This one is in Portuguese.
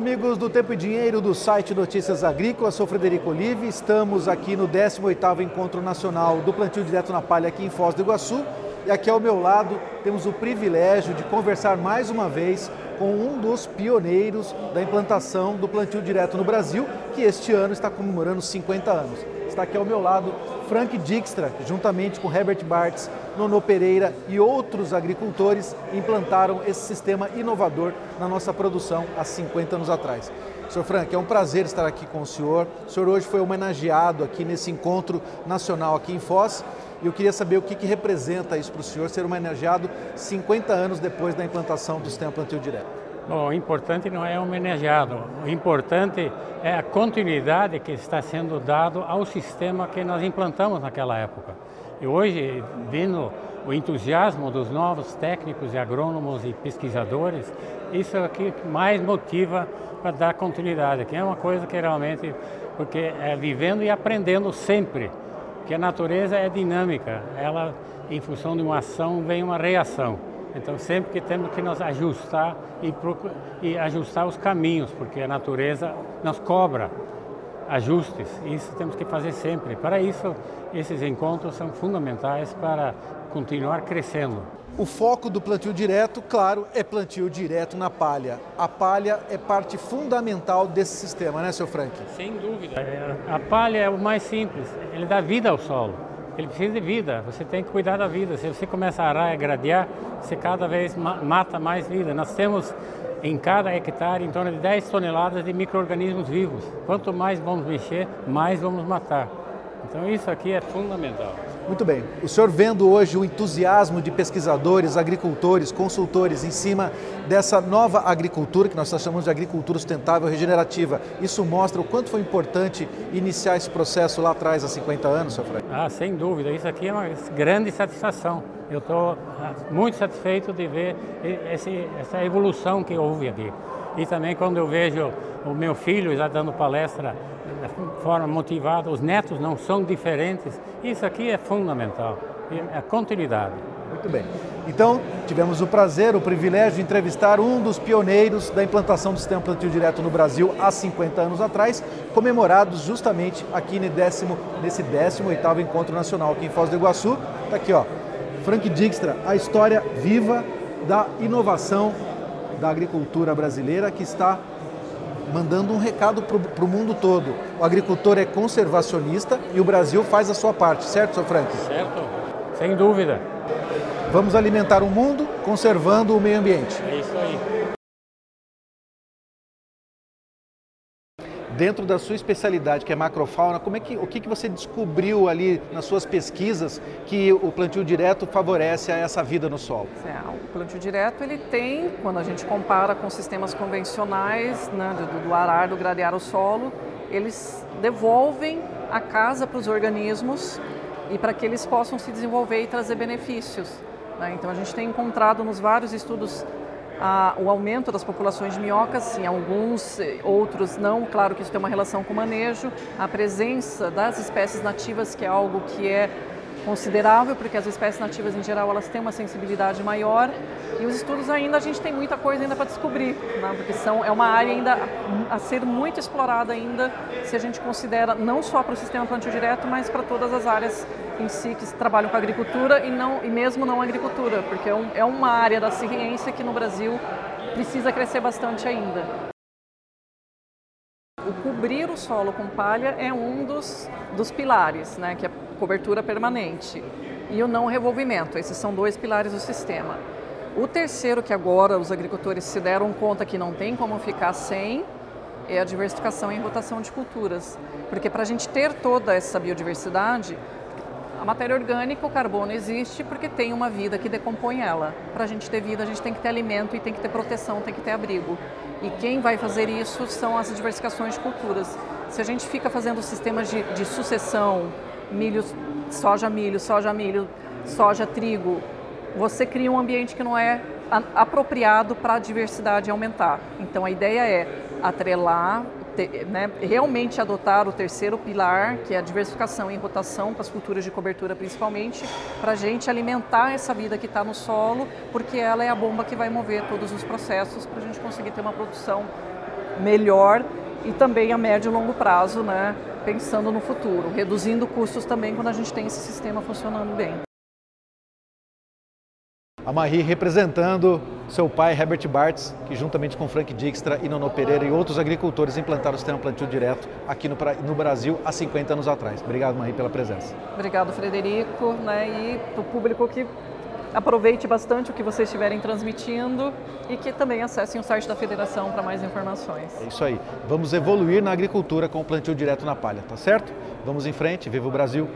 do Tempo e Dinheiro do site Notícias Agrícolas, sou Frederico Olive. Estamos aqui no 18º Encontro Nacional do Plantio Direto na Palha aqui em Foz do Iguaçu. E aqui ao meu lado temos o privilégio de conversar mais uma vez com um dos pioneiros da implantação do plantio direto no Brasil, que este ano está comemorando 50 anos. Está aqui ao meu lado Frank Dijkstra, juntamente com Herbert Bartz, Nono Pereira e outros agricultores implantaram esse sistema inovador na nossa produção há 50 anos atrás. Senhor Frank, é um prazer estar aqui com o senhor. O senhor hoje foi homenageado aqui nesse encontro nacional aqui em Foz e eu queria saber o que, que representa isso para o senhor ser homenageado 50 anos depois da implantação do sistema plantio direto. O importante não é homenageado, o importante é a continuidade que está sendo dado ao sistema que nós implantamos naquela época. E hoje, vendo o entusiasmo dos novos técnicos e agrônomos e pesquisadores, isso é o que mais motiva para dar continuidade, que é uma coisa que realmente, porque é vivendo e aprendendo sempre, que a natureza é dinâmica, ela, em função de uma ação, vem uma reação. Então, sempre que temos que nos ajustar e, e ajustar os caminhos, porque a natureza nos cobra ajustes. Isso temos que fazer sempre. Para isso, esses encontros são fundamentais para continuar crescendo. O foco do plantio direto, claro, é plantio direto na palha. A palha é parte fundamental desse sistema, né, seu Frank? Sem dúvida. A palha é o mais simples. Ele dá vida ao solo ele precisa de vida, você tem que cuidar da vida. Se você começa a arar e gradear, você cada vez mata mais vida. Nós temos em cada hectare em torno de 10 toneladas de micro-organismos vivos. Quanto mais vamos mexer, mais vamos matar. Então isso aqui é fundamental. Muito bem. O senhor vendo hoje o entusiasmo de pesquisadores, agricultores, consultores em cima dessa nova agricultura, que nós chamamos de agricultura sustentável regenerativa, isso mostra o quanto foi importante iniciar esse processo lá atrás, há 50 anos, senhor Fred? Ah, sem dúvida. Isso aqui é uma grande satisfação. Eu estou ah, muito satisfeito de ver esse, essa evolução que houve aqui. E também quando eu vejo o meu filho já dando palestra de forma motivada, os netos não são diferentes, isso aqui é fundamental, é a continuidade. Muito bem. Então, tivemos o prazer, o privilégio de entrevistar um dos pioneiros da implantação do sistema plantio direto no Brasil há 50 anos atrás, comemorados justamente aqui décimo, nesse 18º Encontro Nacional aqui em Foz do Iguaçu. Está aqui, ó, Frank Dijkstra, a história viva da inovação da agricultura brasileira que está mandando um recado para o mundo todo. O agricultor é conservacionista e o Brasil faz a sua parte, certo, seu Frank? Certo, sem dúvida. Vamos alimentar o mundo conservando o meio ambiente. Dentro da sua especialidade, que é macrofauna, como é que, o que, que você descobriu ali nas suas pesquisas que o plantio direto favorece a essa vida no solo? É, o plantio direto ele tem, quando a gente compara com sistemas convencionais, né, do, do arar, do gradear o solo, eles devolvem a casa para os organismos e para que eles possam se desenvolver e trazer benefícios. Né? Então a gente tem encontrado nos vários estudos a, o aumento das populações de minhocas, sim, alguns, eh, outros não, claro que isso tem uma relação com o manejo, a presença das espécies nativas, que é algo que é considerável, porque as espécies nativas em geral elas têm uma sensibilidade maior e os estudos ainda a gente tem muita coisa ainda para descobrir, né? porque são, é uma área ainda a ser muito explorada ainda se a gente considera não só para o sistema plantio direto, mas para todas as áreas em si que trabalham com agricultura e, não, e mesmo não agricultura, porque é, um, é uma área da ciência que no Brasil precisa crescer bastante ainda. O cobrir o solo com palha é um dos, dos pilares, né, que é cobertura permanente, e o não revolvimento. Esses são dois pilares do sistema. O terceiro, que agora os agricultores se deram conta que não tem como ficar sem, é a diversificação e rotação de culturas. Porque para a gente ter toda essa biodiversidade, a matéria orgânica, o carbono existe porque tem uma vida que decompõe ela. Para a gente ter vida, a gente tem que ter alimento e tem que ter proteção, tem que ter abrigo. E quem vai fazer isso são as diversificações de culturas. Se a gente fica fazendo sistemas de, de sucessão, milho, soja, milho, soja, milho, soja, trigo, você cria um ambiente que não é apropriado para a diversidade aumentar. Então a ideia é atrelar né, realmente adotar o terceiro pilar, que é a diversificação e rotação para as culturas de cobertura principalmente, para a gente alimentar essa vida que está no solo, porque ela é a bomba que vai mover todos os processos para a gente conseguir ter uma produção melhor e também a médio e longo prazo, né, pensando no futuro, reduzindo custos também quando a gente tem esse sistema funcionando bem. A Marie representando seu pai, Herbert Bartz, que juntamente com Frank Dijkstra e Nono Pereira e outros agricultores implantaram o sistema plantio direto aqui no, no Brasil há 50 anos atrás. Obrigado, Marie, pela presença. Obrigado, Frederico, né, e para o público que aproveite bastante o que vocês estiverem transmitindo e que também acessem o site da federação para mais informações. É isso aí. Vamos evoluir na agricultura com o plantio direto na palha, tá certo? Vamos em frente, viva o Brasil!